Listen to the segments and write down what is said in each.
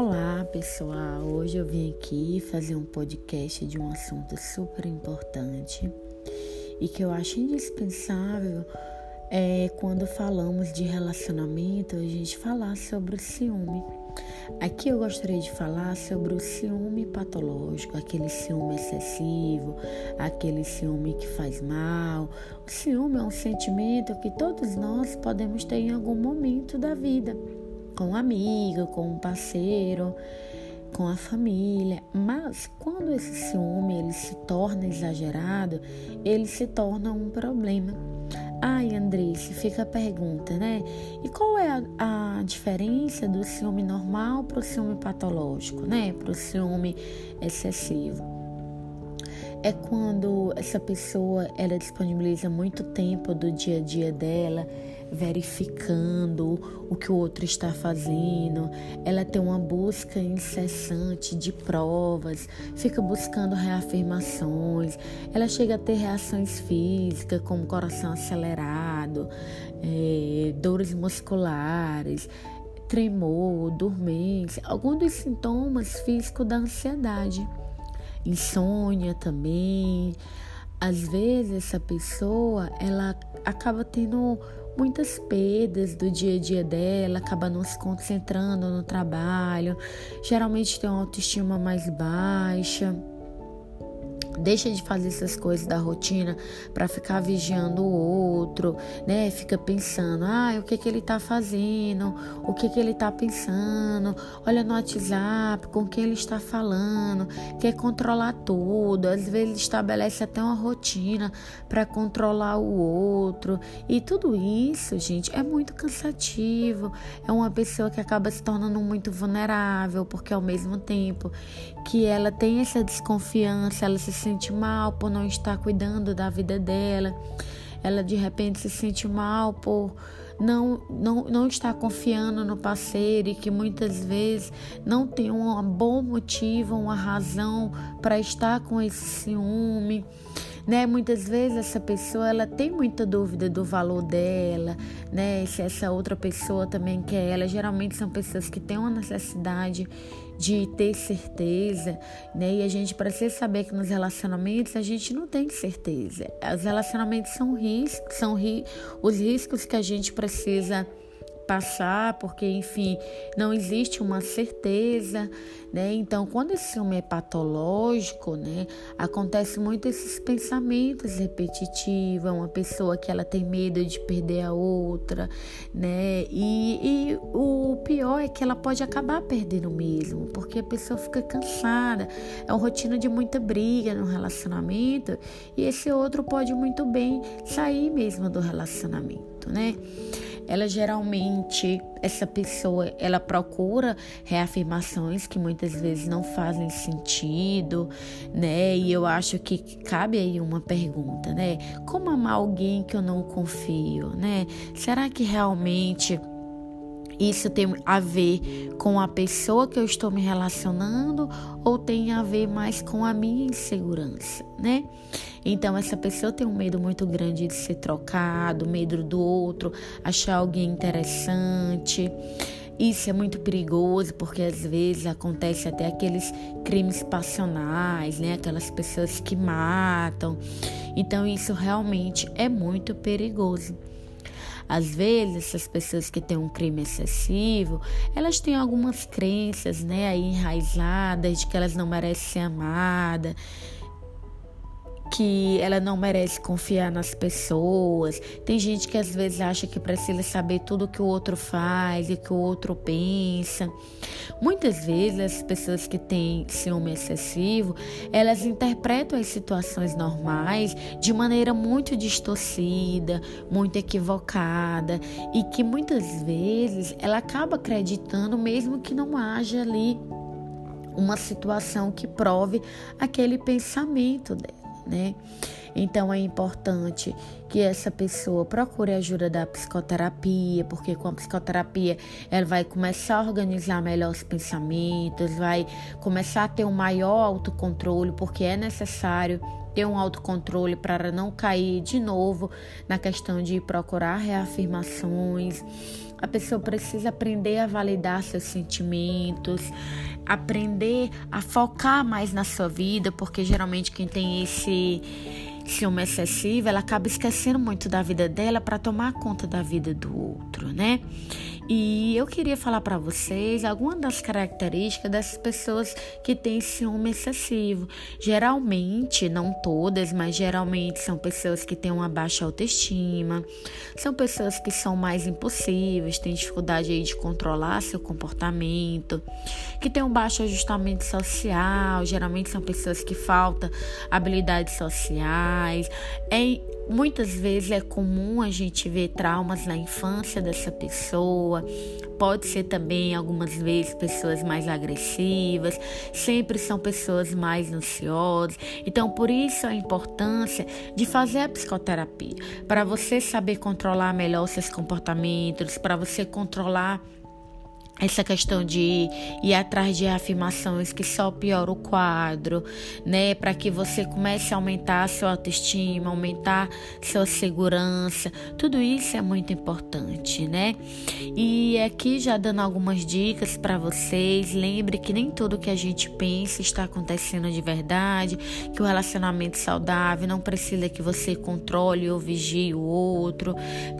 Olá pessoal, hoje eu vim aqui fazer um podcast de um assunto super importante e que eu acho indispensável é, quando falamos de relacionamento a gente falar sobre o ciúme. Aqui eu gostaria de falar sobre o ciúme patológico, aquele ciúme excessivo, aquele ciúme que faz mal. O ciúme é um sentimento que todos nós podemos ter em algum momento da vida com um amigo, com um parceiro, com a família. Mas quando esse ciúme ele se torna exagerado, ele se torna um problema. Ai, Andresse, fica a pergunta, né? E qual é a, a diferença do ciúme normal para o ciúme patológico, né? Para o ciúme excessivo? É quando essa pessoa ela disponibiliza muito tempo do dia a dia dela verificando o que o outro está fazendo, ela tem uma busca incessante de provas, fica buscando reafirmações, ela chega a ter reações físicas como coração acelerado, é, dores musculares, tremor, dormência, alguns dos sintomas físicos da ansiedade, insônia também. Às vezes essa pessoa ela acaba tendo muitas perdas do dia a dia dela, acaba não se concentrando no trabalho, geralmente tem uma autoestima mais baixa deixa de fazer essas coisas da rotina para ficar vigiando o outro, né? Fica pensando, ah, o que que ele tá fazendo, o que que ele tá pensando, olha no WhatsApp, com quem ele está falando, quer controlar tudo, às vezes estabelece até uma rotina para controlar o outro. E tudo isso, gente, é muito cansativo. É uma pessoa que acaba se tornando muito vulnerável porque ao mesmo tempo que ela tem essa desconfiança, ela se sente mal por não estar cuidando da vida dela. Ela de repente se sente mal por não, não, não estar confiando no parceiro e que muitas vezes não tem um bom motivo, uma razão para estar com esse ciúme. Né? Muitas vezes essa pessoa ela tem muita dúvida do valor dela, né? Se essa outra pessoa também quer ela. Geralmente são pessoas que têm uma necessidade de ter certeza, né? E a gente precisa saber que nos relacionamentos a gente não tem certeza. Os relacionamentos são riscos, são ri os riscos que a gente precisa passar, porque enfim, não existe uma certeza, né? Então, quando esse ciúme é patológico, né, acontece muito esses pensamentos repetitivos, é uma pessoa que ela tem medo de perder a outra, né? E, e o pior é que ela pode acabar perdendo mesmo, porque a pessoa fica cansada, é uma rotina de muita briga no relacionamento, e esse outro pode muito bem sair mesmo do relacionamento, né? Ela geralmente, essa pessoa, ela procura reafirmações que muitas vezes não fazem sentido, né? E eu acho que cabe aí uma pergunta, né? Como amar alguém que eu não confio, né? Será que realmente isso tem a ver com a pessoa que eu estou me relacionando ou tem a ver mais com a minha insegurança, né? Então essa pessoa tem um medo muito grande de ser trocado, medo do outro, achar alguém interessante. Isso é muito perigoso porque às vezes acontece até aqueles crimes passionais, né? Aquelas pessoas que matam. Então isso realmente é muito perigoso. Às vezes, essas pessoas que têm um crime excessivo, elas têm algumas crenças, né, aí enraizadas de que elas não merecem ser amadas, que ela não merece confiar nas pessoas. Tem gente que às vezes acha que precisa saber tudo que o outro faz e que o outro pensa. Muitas vezes as pessoas que têm ciúme excessivo, elas interpretam as situações normais de maneira muito distorcida, muito equivocada e que muitas vezes ela acaba acreditando mesmo que não haja ali uma situação que prove aquele pensamento dela né? Então é importante que essa pessoa procure ajuda da psicoterapia, porque com a psicoterapia ela vai começar a organizar melhor os pensamentos, vai começar a ter um maior autocontrole, porque é necessário ter um autocontrole para não cair de novo na questão de procurar reafirmações. A pessoa precisa aprender a validar seus sentimentos, aprender a focar mais na sua vida, porque geralmente quem tem esse ciúme excessivo, ela acaba esquecendo muito da vida dela para tomar conta da vida do outro, né? E eu queria falar para vocês algumas das características dessas pessoas que têm ciúme excessivo. Geralmente, não todas, mas geralmente são pessoas que têm uma baixa autoestima, são pessoas que são mais impossíveis, têm dificuldade aí de controlar seu comportamento, que têm um baixo ajustamento social, geralmente são pessoas que faltam habilidades sociais. É Muitas vezes é comum a gente ver traumas na infância dessa pessoa, pode ser também algumas vezes pessoas mais agressivas, sempre são pessoas mais ansiosas. Então, por isso a importância de fazer a psicoterapia, para você saber controlar melhor seus comportamentos, para você controlar essa questão de ir atrás de afirmações que só piora o quadro, né? Para que você comece a aumentar a sua autoestima, aumentar sua segurança. Tudo isso é muito importante, né? E aqui já dando algumas dicas para vocês, lembre que nem tudo que a gente pensa está acontecendo de verdade, que o relacionamento saudável não precisa que você controle ou vigie o outro,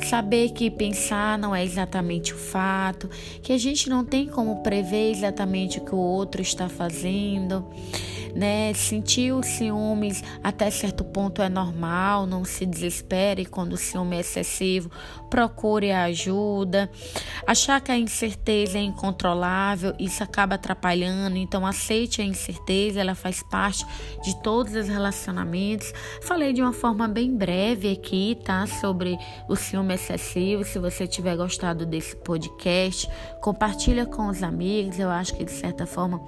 saber que pensar não é exatamente o fato, que a não tem como prever exatamente o que o outro está fazendo né? Sentir os ciúmes até certo ponto é normal, não se desespere quando o ciúme é excessivo, procure ajuda. Achar que a incerteza é incontrolável, isso acaba atrapalhando, então aceite a incerteza, ela faz parte de todos os relacionamentos. Falei de uma forma bem breve aqui, tá? Sobre o ciúme excessivo. Se você tiver gostado desse podcast, compartilha com os amigos, eu acho que de certa forma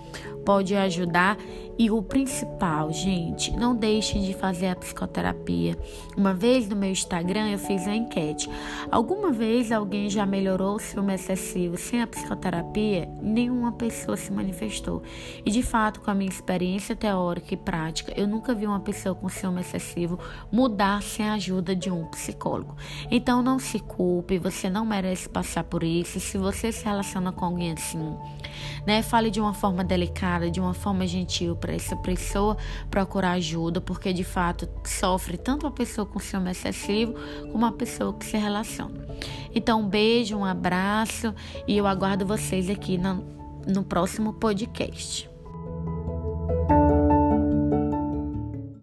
pode ajudar. E o principal, gente, não deixem de fazer a psicoterapia. Uma vez no meu Instagram eu fiz a enquete. Alguma vez alguém já melhorou o ciúme excessivo sem a psicoterapia? Nenhuma pessoa se manifestou. E de fato, com a minha experiência teórica e prática, eu nunca vi uma pessoa com ciúme excessivo mudar sem a ajuda de um psicólogo. Então não se culpe, você não merece passar por isso. Se você se relaciona com alguém assim, né, fale de uma forma delicada, de uma forma gentil essa pessoa procurar ajuda, porque de fato sofre tanto a pessoa com ciúme excessivo como a pessoa que se relaciona. Então, um beijo, um abraço e eu aguardo vocês aqui no, no próximo podcast.